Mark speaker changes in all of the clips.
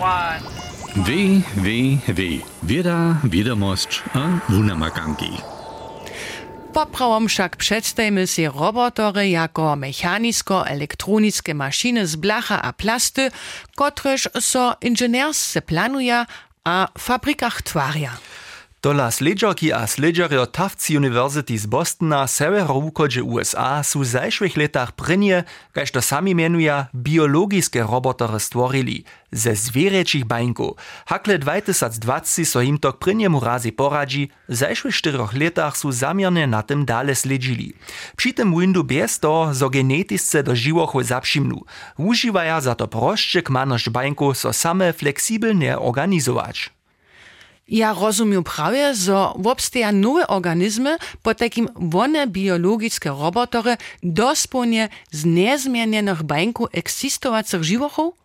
Speaker 1: one.
Speaker 2: Wie, wie, wie. Wieda, wiadomość a wunamakanki.
Speaker 3: Poprawom však představimy si robotory jako mechanisko-elektroniske maszyny z blacha a plasty, kotrež so inženersce planuje a w fabrikach twarja.
Speaker 4: Tola sledžarki a sledžarjo Tufts University z Bostona, severovúkodže USA sú v zajšvých letách prvnie, kaž to sami menuja, biologické robotory stvorili ze zwierečich bańków. Hakle 2020 so im to k prynjemu razy poradzi, w zajszwych czterech letach są zamierne na tym dale sledźili. Przy tym windu bez to, zo genetisce do żywochu zapszimnu. Używaja za to proszcze kmaność bańku so same fleksibelnie organizować.
Speaker 3: Ja rozumiem prawie, że wobsteja nowe organizmy, po takim wone biologiczne robotory dosponie z niezmienionych bańku eksistowacych żywochów?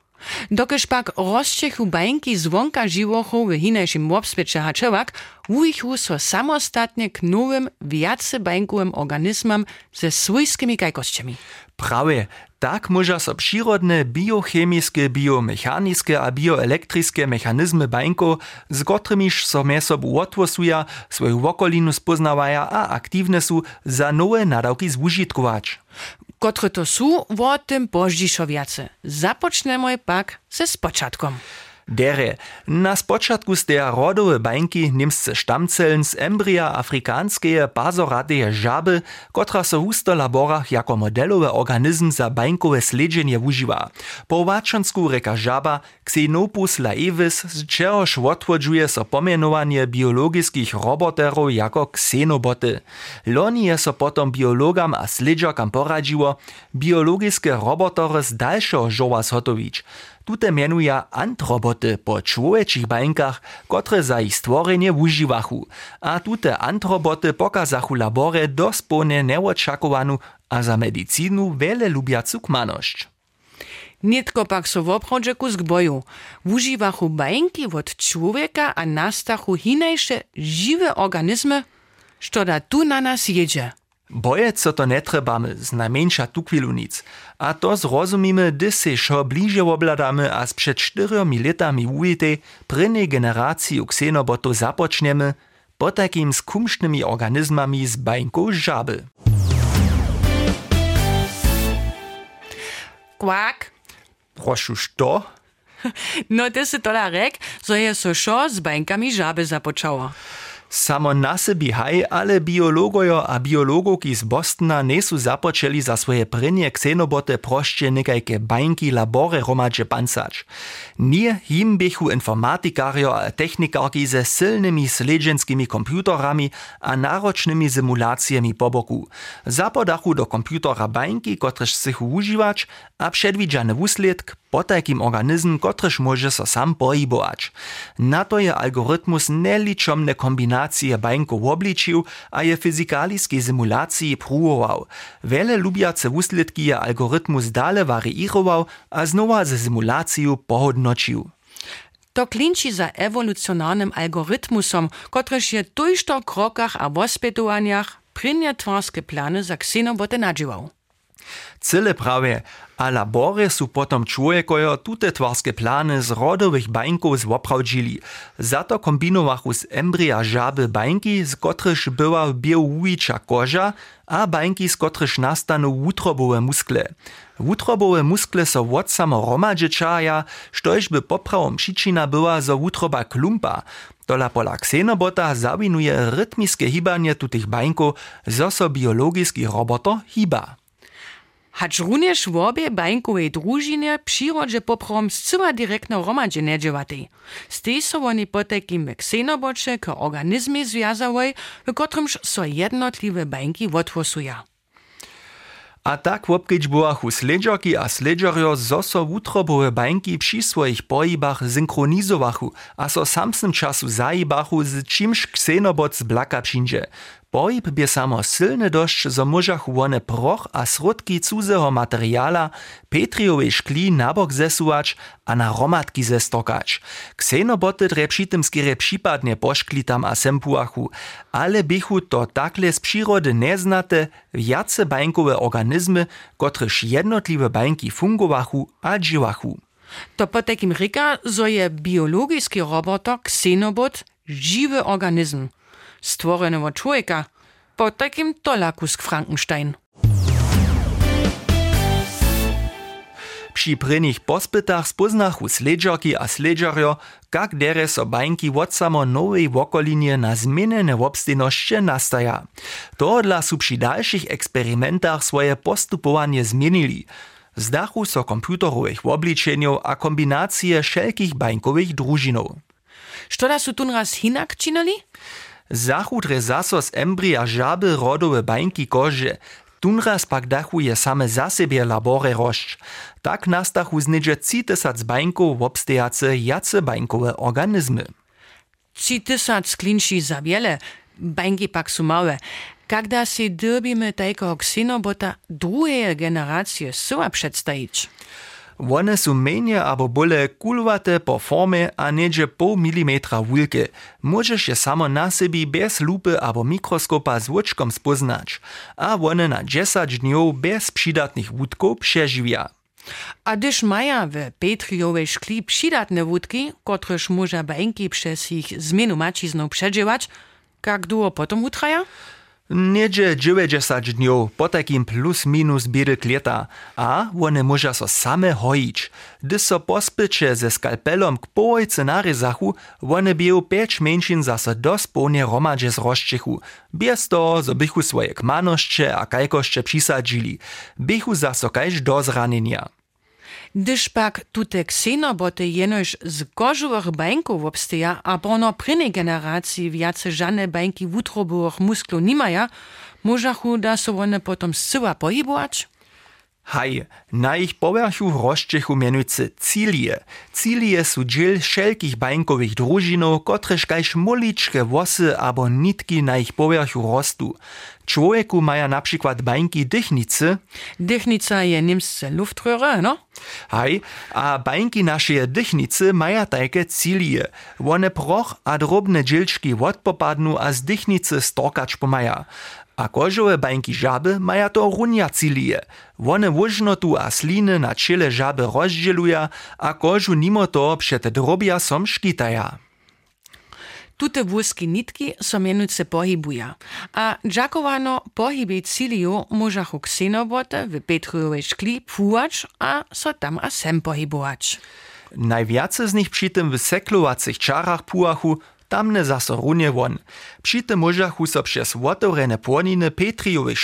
Speaker 3: Dokež pak rozčechu bańki zwonka živochu w hinejšim obsvieče hačevak, wujichu so samostatnie k nowym, wiace bańkowym organizmom ze swojskimi kajkościami.
Speaker 4: Prawie, tak może so przyrodne biochemiske, biomechaniske a bioelektriskie mechanizmy bańko, z so me sobu otwosuja, swoją wokolinu spoznawaja a aktywne są za nowe nadawki zužitkować.
Speaker 3: Kotre to są, o tym poździšo wiace. Započnemo pak ze spočatkom.
Speaker 4: Dere, na spočatku steja rodowe bańki niemsce štamceln z embria afrikanskeje bazorateje žaby, kotra w husto laborach jako modelowy organizm za bańkowe sledżenie używa. Po łaczonsku reka Xenopus laevis, z czegoż odwodzuje so pomienowanie biologickich roboterów jako ksenoboty. Loni je so potom biologam a sledżakam poradziło, biologiske robotory z dalszego żoła zhotowić. Tute mianuja antroboty po człowieczych bańkach, które za ich stworzenie używachu. A tute antroboty pokazachu labore dospołnie neoczakowanu, a za medycynu wiele lubiacu kmaność.
Speaker 3: Nitko pak so w obchodzieku z gboju. Używachu bańki od człowieka a nastachu hinejsze żywe organizmy, što tu na nas jedzie.
Speaker 4: Bojec so to netrebamy, znamieńsza tu chwilu nic. A to zrozumimy, gdy se šo bliže obladamy, a z przed czteriomi latami ujitej prynnej generacji ksenobotu zapoczniemy, po takim z kumsznymi organizmami z bańką żaby.
Speaker 3: Kwak.
Speaker 4: Proszę, što?
Speaker 3: No ty si tola rek, so je so šo z bańkami żaby započało.
Speaker 4: Samo na sebi haj, ale biologojo a biologoki z Bostona nisu započeli za svoje prenje ksenobote prošče nekajke bajnki labore romadže pancač. Nije jim bihu informatikarjo a tehnikarki ze silnimi sleđenskimi komputorami a naročnimi simulacijami po boku. Zapodahu do komputora bajnki, kotrež se uživač, a předvidžane usled po takim organizm, kotrež może so sam pohybować. Na to je algorytmus neliczomne kombinacje bańków obliczył, a je fyzikaliskiej simulacji próbował. Wiele lubiace wusledki je algorytmus dale wariirował, a znowa ze simulacją pohodnoczył.
Speaker 3: To klinči za ewolucjonarnym algorytmusom, kotrež je tujšto krokach a wospětowaniach prynje twarskie plany za ksenoboty nadziwał.
Speaker 4: Cyle prawie, a labory su potom człowiekojo tute twarskie plany z rodowych bańków zwoprawdzili. Za to kombinowachu z embria żaby bańki, z kotryż była białujcza koża, a bańki, z kotryż nastanu wutrobowe muskle. Wutrobowe muskle so od samo romadżyczaja, štož by poprawom przyczyna była zo wutroba klumpa. Tola pola ksenobota zawinuje rytmiskie hibanie tutych bańków, zo so biologiski roboto hiba.
Speaker 3: Hacz również w obie bańkowej drużynie przyrodzie poprom zcyła direktno romadzie nedziewatej. Z tej są oni po takim ksenobocze k organizmie związałej, w którymż so jednotliwe bańki odwosują.
Speaker 4: A tak wopkieć byłachu sledżarki a sledżarjo zo so wutrobowe bańki przy swoich pohybach synchronizowachu, a so samsnym czasu zajibachu z czymś ksenobot z blaka przyjdzie. Pohyb bie samo silny dość, zo możach one proch a srodki cudzeho materiala Petriowej szkli nabok zesuwać, a na romatki zestokać. Ksenoboty dre przy tym skierę przypadnie poszklitam a sempuachu, ale bychu to takle z przyrody neznate, wiace bańkowe organizmy, kotryż jednotliwe bańki fungowachu a dziwachu.
Speaker 3: To po takim rika, zo je biologiski roboter ksenobot żywy organizm, stworzony od człowieka, po takim tolakus Frankenstein.
Speaker 4: Przy prynich pospytach spoznachu sledžarki a sledžarjo, kak dere so bańki od samo nowej wokolinie na zmienene obstejnosće nastaja. To dla su przy dalszych eksperymentach swoje postupowanie zmienili. Zdachu so komputerowych obliczeniów a kombinacje wszelkich bańkowych drużinów.
Speaker 3: Što da su tun raz hinak činili?
Speaker 4: Zachudre zaso z embria žaby rodowe bańki kože, tunraz pak dachuje same za siebie labore rošć. Tak nastachu znidže 3000 bańków obstejace jace bańkowe organizmy.
Speaker 3: Ci tysac klinši za wiele, bańki pak su małe. Tajko ksenobota drugiej generacje syła przedstawić?
Speaker 4: One su menje abo bole kulwate po formie a niedzie pół milimetra wulke. Możesz je samo na sebi bez lupy abo mikroskopa z łuczkom spoznać, a one na 10 dniów bez przydatnych wódków przeżywia.
Speaker 3: A gdyż maja w Petriowej szkli przydatne wódki, kotreż może bańki przez ich zmienu macizną przeżywać, jak długo potom utraja?
Speaker 4: Niedzie 90 dniów po takim plus minus biedek leta, a one może so same hojić. Gdy so pospycze ze skalpelom k połojce naryzachu, one bieją 5 mężczyzn zase dospełnie romadze z rozczychu. Bez toho, zo bychu swoje kmanoszcze a kajkoszcze przysadzili. Bychu zase kajż do zranienia.
Speaker 3: Gdyż pak tute ksenoboty jenož z kožových bańków obsteja, a pono prynej generacji wiace żadne bańki wutrobowych musklów nimaja, możachu da so one potom zcyła pohybować?
Speaker 4: Haj, na ich povrchu rozčechu mienujúce cilie. Cilie sú dziel všelkých bańkowych družinov, kotrež kajž moličke wosy abo nitki na ich povrchu rostu. Człowieku maja na przykład bańki dychnicy.
Speaker 3: Dychnica je niemsce luftröhre, no?
Speaker 4: Haj, a bańki nasze dychnicy maja takie cilie. One proch a drobne dzielczki odpopadnu a z dychnicy storkać pomaja. A kožowe bańki żaby maja to runia cilie. One łużnotu a sliny na ciele żaby rozdzieluja, a kożu nimo to przed drobia som szkitaja.
Speaker 3: Tutte włoskie nitki są mienice pohybuja, a dżakowano pohyby cilio może hoksenobote w Petrowej szkli płacz, a so tam a sem pohybować.
Speaker 4: Najwiace z nich przy tym w seklowacych czarach pułachu tamne zaso runie won. Przy tym możachu so przez otworene płoniny Petriowych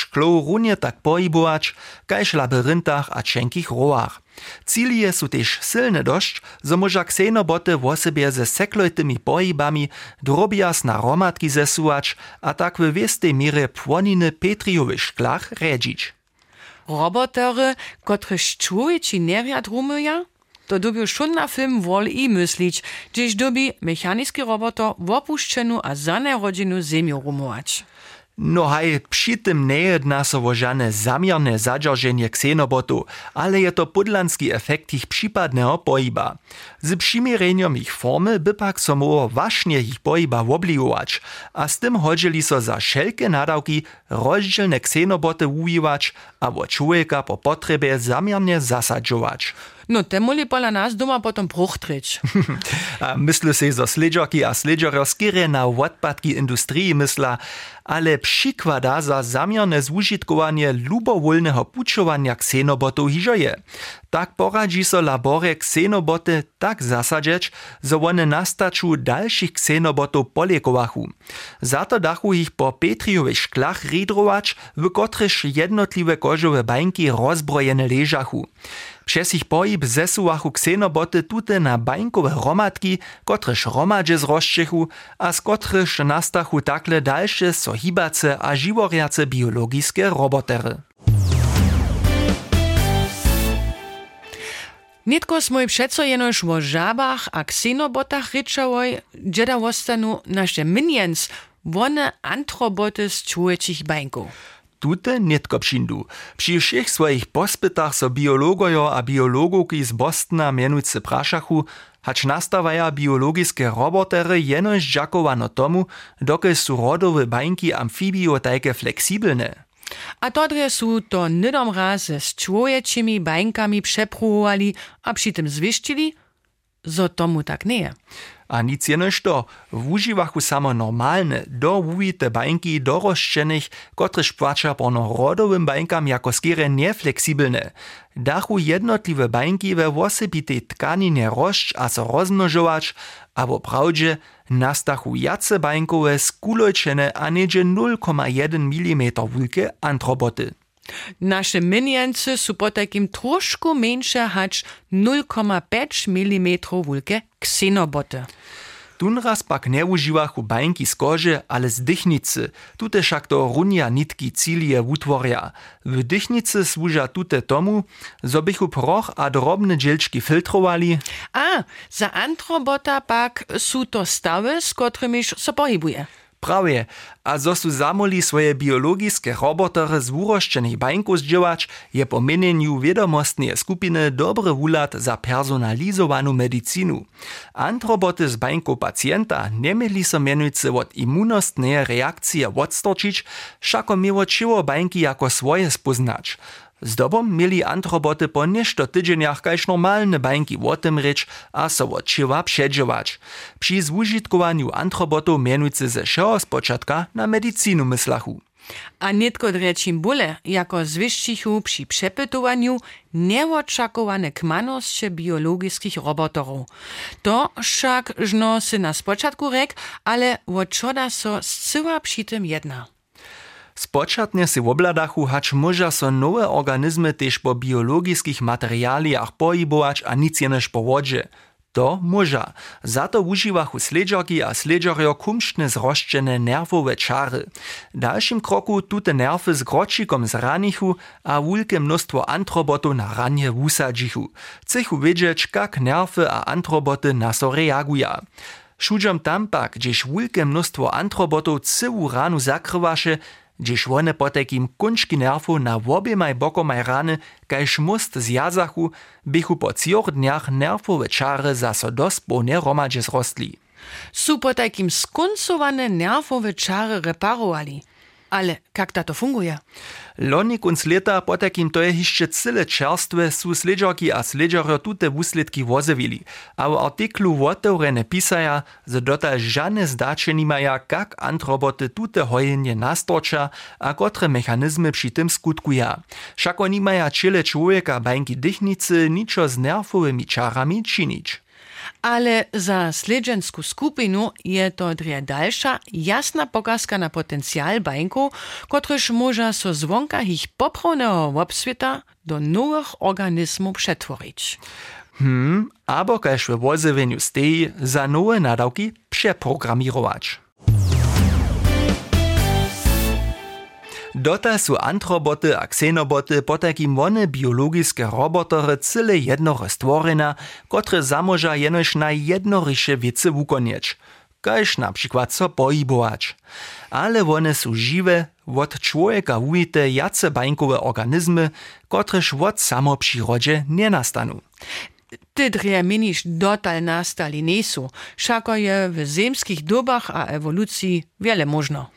Speaker 4: tak pohybować, kajż labyryntach a cienkich roach. Cilie su też silne dość, zo może ksenoboty w osobie ze seklojtymi pohybami drobias na romatki zesuwać, a tak w wiestej mierze płoniny Petriowych szklach redzić.
Speaker 3: Robotery, kotrež człowieči nerjad rumuja, to dobił šun na film wol i myslić, gdzieś dobi mechaniski roboter w opuszczeniu a zanerodzeniu ziemiu rumować.
Speaker 4: No haj, przy tym nie jedná so o žane zamierne zadźarženie ksenobotu, ale je to podlanski efekt ich przypadnego pohyba. Z przymiereniem ich formy by pak so właśnie ich pohyba oblijować, a z tym chodzili so za wszelkie nadawki rozdzielne ksenoboty ujiwać, a od człowieka po potrzebie zamierne zasadzować.
Speaker 3: No, te moli pola nas doma potom bruchtryć.
Speaker 4: a myślę sobie, że sledżaki a sledżario skierie na odpadki industrii mysla, ale przykłada za zamierne zužitkowanie lubowolnego puczowania ksenobotów hižo je. Tak poradzi so labore ksenoboty tak zasadzieć, że one nastaču dalszych ksenobotów polekowachu. Za to dachu ich po Petriowych szklach ridrować, w kotryż jednotliwe kożowe bańki rozbrojene leżachu. Przez ich pohyb zesuwachu ksenoboty tute na bańkowe hromadki, kotrež hromadže z rozčechu, a z kotrež nastachu takle dalsze sohibace a živoriace biologiske robotery.
Speaker 3: Nitko smoj přeco jenož o žabach a ksenobotach ryczałoj, dżeda wostanu nasze minions, one antroboty z człowieczych bańków.
Speaker 4: Tute nitko přindu. Při všech svojich pospytach so biologojo a biologowki z Bostona mienujce prašachu, hać nastawaja biologiske robotery jenož džakovano tomu, doke su rodowe bańki amfibio tajke fleksibelne.
Speaker 3: A todre su to nydom raz z człowiecimi bańkami przepróbowali, a przy tym zwiścili, zo tomu tak nie.
Speaker 4: A nic jenož to, samo normalne, do wujite bańki doroszczenych, kotrež płača pono rodowym bańkam jako skierę niefleksibelne. Dachu jednotliwe bańki we wosebitej tkaninie roszcz a so rozmnożować, a wo prawdzie nastachu jace bańkowe skulojczene a niedzie 0,1 mm wulke antroboty.
Speaker 3: Nasze minience su po takim trošku mniejsze hać 0,5 mm wulke ksenoboty.
Speaker 4: Tunraz pak nie užiwachu bańki z kože, ale z dychnicy. Tute však to runia nitki cilie utvoria. W dychnicy służa tute tomu, zo bychu proch a drobne dzielczki filtrowali.
Speaker 3: A, za antrobota pak su to stawy, z którymiż pohybuje.
Speaker 4: Prawie, a zo su zamoli swoje biologiske robotory z uroszczenych bańków zdziełać, je po mienieniu wiadomostnej skupiny dobry wulat za personalizowaną medycinu. Antroboty z bańką pacjenta nie mieli so mianujcy od immunostnej reakcji odstorčić, szako miło ciło bańki jako swoje spoznać. Zdobom mieli antroboty po nešto tydzieniach kaž normalne bańki o tym a so od čiwa předžować. Przy zužitkowaniu antrobotów mianujcy ze všeho spočatka na medicinu myslachу.
Speaker 3: A nitko drečim bule, jako zwyščichu przy przepytowaniu nieoczakowane kmanosće biologickich robotorów. To však żno sy na spočatku rek, ale od čoda so zcyła przy tym jedna.
Speaker 4: Spočatnje si obladachu hacz może so nowe organizmy też po biologickich materialiach pohybować a nic jenoż po wodzie. To może. Za to używachu sledżarki a sledżario kumštne zroszczene nerwowe czary. W dalszym kroku tute nerwy z gročikom zranichu a wulke mnóstwo antrobotów na ranie wusadzichu. Chcych wiedzieć, jak nerwy a antroboty na so reaguja. Šudžom tam pak, gdzieś wulke mnóstwo antrobotów cyłu ranu zakrywaše, gdzieś one po takim kunčki nerfu na obiemaj bokomaj rany, kaž most zjazachu, bychu po cioch dniach nerfowe czary zaso dospone romadže zrostli.
Speaker 3: Su po takim skoncowane nerwowe czary reparowali. Ale jak to funguje?
Speaker 4: Loni kunc leta po takim to je hišće cyle čerstwe su sledžarki a sledžario tute wusledki wozewili. A w artiklu wotewrene pisaja, że dotal żadne zdacze nimaja, jak antroboty tute hojenje nastorča a kotre mechanizmy przy tym skutkuja. Šako nimaja čile człowieka bańki dychnicy niczo z nerwowymi czarami czynić.
Speaker 3: Ale za sledžensku skupinu je to drje dalša, jasna pokazka na potencial bańków, kotryż może so zwonka ich poprawnego obswita do nowych organizmów przetworzyć.
Speaker 4: Hmm, abo kaž w wozewieniu steji za nowe nadawki przeprogramirować. Dota su antroboty a ksenoboty po takim one biologiske robotory cyle jednore stworena, kotre zamoża jenož na jednoryše wiece wukonieć, kaž na przykład so pohybować. Ale one su žiwe, od człowieka wujite jace bańkowe organizmy, kotrež od samo przyrodzie nie nastanu.
Speaker 3: Ty miniš dotal nastali nesu, šako je w zemskich dobach a ewolucji wiele možno.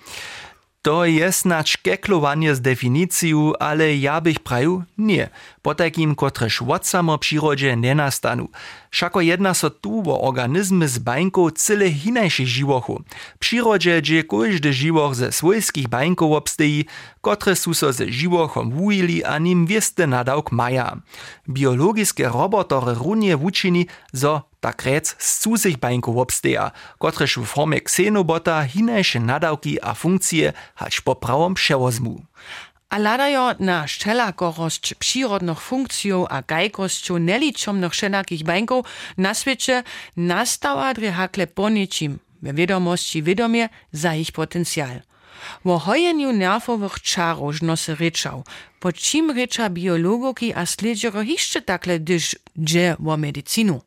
Speaker 4: To je snać keklowanie z definicją, ale ja bych praju nie. Po takim, kotrež od samo przyrodzie nie nastanu. Šako jedna so tu wo organizmy z bańką cyle hinajszych živochu. Przyrodzie, gdzie każdy živoch ze swojskich bańków obsteji, kotre su so ze živochom wujili a nim wieste nadawk maja. Biologiske robotory runie wučini, zo tak rec z cudzych bańków obsteja, kotrež w formie ksenobota hinajsze nadawki a funkcje hać poprawom przewozmu.
Speaker 3: A ladajo na szczelakorość przyrodnych funkcji a gajkością neliczomnych wszelakich bańków na świecie nastała dre hakle po niczym, wiadomości wiadomie za ich potencjal. Wo hojeniu nerwowych czarów nosy ryczał, po czym rycza biologoki a sledżero jeszcze takle dyż dże o medycinu.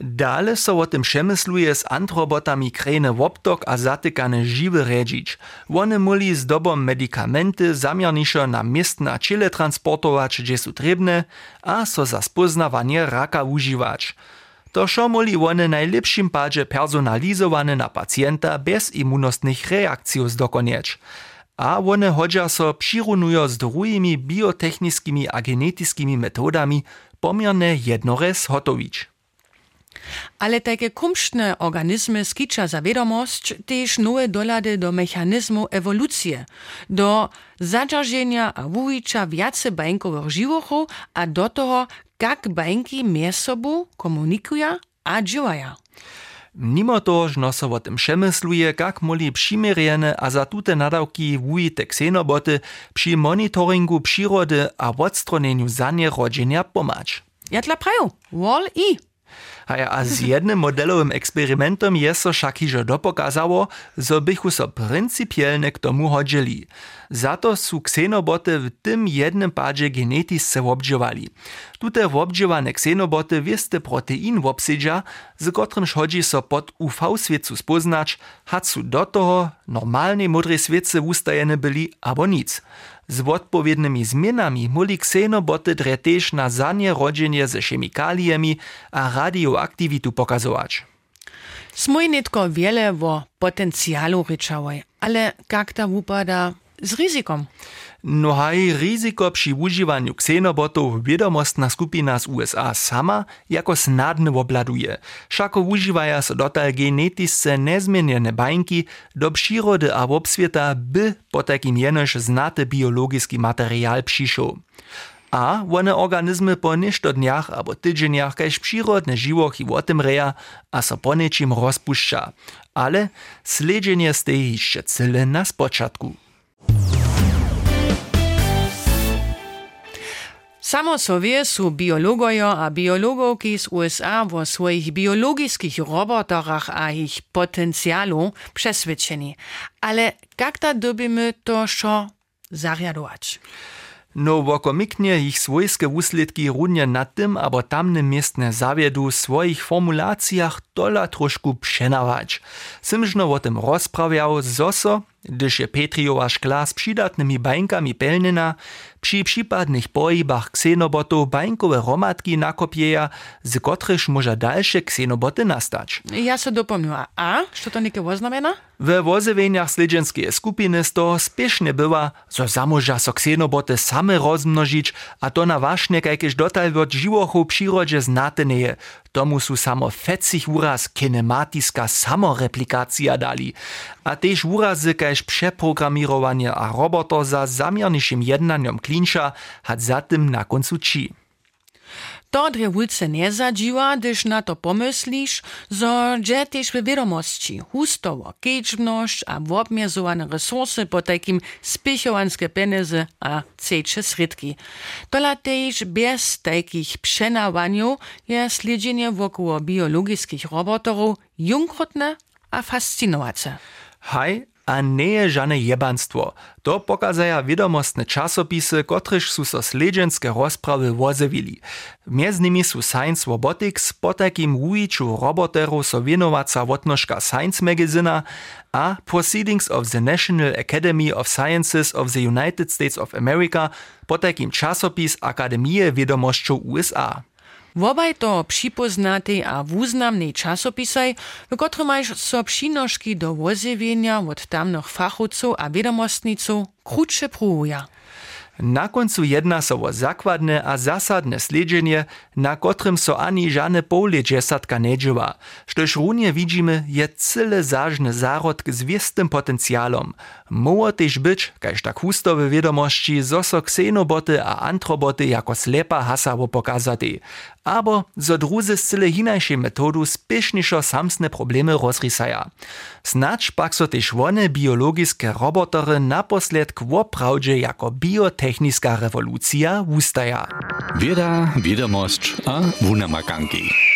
Speaker 4: Dale so o tym przemysluje z antrobotami krene woptok a zatykane żywe redzić. One muli z dobą medikamenty zamierniszo na miestna czyle transportować, gdzie są trebne, a so za spoznawanie raka używać. To šo moli one najlepším padzie personalizowane na pacjenta bez immunostnych reakcji zdokonieć. a one hodźa so přirunujo z drugimi biotechnickimi a genetickimi metodami pomierne jednorez hotowić.
Speaker 3: Ale takie kumštne organizmy skiča za wiadomość też nowe dolady do mechanizmu ewolucji, do zadrżenia a wujiča wiace bańkowych živochów, a do toho, jak bańki między sobą komunikują a działają.
Speaker 4: Mimo toho, że so o tym przemysluje, jak moli przymirjene a za tute nadawki wujite ksenoboty przy monitoringu przyrody a odstronieniu zanierodzenia pomać.
Speaker 3: Ja dla praju, wall i.
Speaker 4: A z jednym modelowym eksperymentem jest so však hižo dopokazało, zo bychu so principielne k tomu hodźili. Za to su ksenoboty w tym jednym padzie genetisce obdziewali. Tute obdziewane ksenoboty wieste protein obsydza, z którym chodzi so pod UV-świecu spoznać, hacu do toho normalnej modrej świece ustajene byli abo nic. Z odpowiednimi zmianami muli ksenoboty dre też na zanie rodzenie ze chemikaliami a radioaktivitu pokazować.
Speaker 3: Smoj netko wiele o potencjalu ryczałoj, ale jak ta wupada z ryzykom?
Speaker 4: No haj ryzyko przy używaniu ksenobotów wiadomostna skupina z USA sama jako snadne obladuje. Szako używaja so dotal genetisce nezmienione bańki do przyrody a obswieta, by po takim jenoż znate biologiski materiał przyszł. A one organizmy po ništo dniach abo tydzieniach kaž przyrodne živochy otemreja a so po rozpušťa. Ale sledženie ste jeszcze cyle na spočatku.
Speaker 3: Samo sobie su biologojo a biologowki z USA o swoich biologickich robotorach a ich potencjalu przesvedčeni. Ale jak ta dobimy to šo zariadować?
Speaker 4: No wokomiknie ich swojskie wuslidki runje na tym abo tamnym miestne zawiedu w swoich formulacjach dola troszku przenawać. Symżno o tym rozprawiał zoso, gdyż je Petriowa szkla z przydatnymi bańkami pełnina, przy przypadnych pojibach ksenobotów bańkowe romatki nakopieja, z kotryż może dalsze ksenoboty nastać.
Speaker 3: Ja se dopomnila. A? Co to niekie oznamena?
Speaker 4: We wozewieniach sledženskiej skupiny z toho spiešne była, zo zamoža so ksenoboty same rozmnožić, a to na wašne kajkež dotal od živochu przyrodzie znateneje. Tomu su samo fecich uraz kinematiska samoreplikacja dali. A tež urazy kajž przeprogramowanie a roboto za zamiernišim jednaniom klinča hat zatem na koncu či.
Speaker 3: To drewulce nie zadziła, gdyż na to pomyślisz, że dże też w wiadomości hustowo, kieczbność a obmierzowane resursy po takim spichowanskie pieniądze a cecze sredki. Tola też bez takich przenawaniów jest śledzenie wokół biologickich robotorów junkrotne a fascynujące.
Speaker 4: Haj, a nie je žane. To pokazaja wiadomostne czasopisy, kotryż su so sledženske rozprawy wozewili. Między nimi su Science Robotics, po takim wujiczu roboterów so wotnożka Science Magazina, a Proceedings of the National Academy of Sciences of the United States of America, po takim Akademie Wiadomościów USA.
Speaker 3: Wobaj to připoznatej a wuznamnej časopisaj, w którym masz so přinožki do wozjewienia od tamnych fachowców a wiadomostniców krótsze pruja.
Speaker 4: Na końcu jedna so o zakładne a zasadne sledżenie, na którym so ani żadne pole dżesatka nie dziewa. Sztoż runie widzimy, je cyle zażny zarodk z wiestym potencjalom. Moło też być, każ tak hustowe wiadomości, zo ksenoboty a antroboty jako slepa hasawo pokazaty. Abo zo druzy z cyle hinajszej metodu spieszniszo samsne problemy rozrysaja. Snacz pak so też one biologiske robotory naposled kwoprawdzie jako biotechniska rewolucja ustaja.
Speaker 2: Wieda, wiadomość a wunamakanki.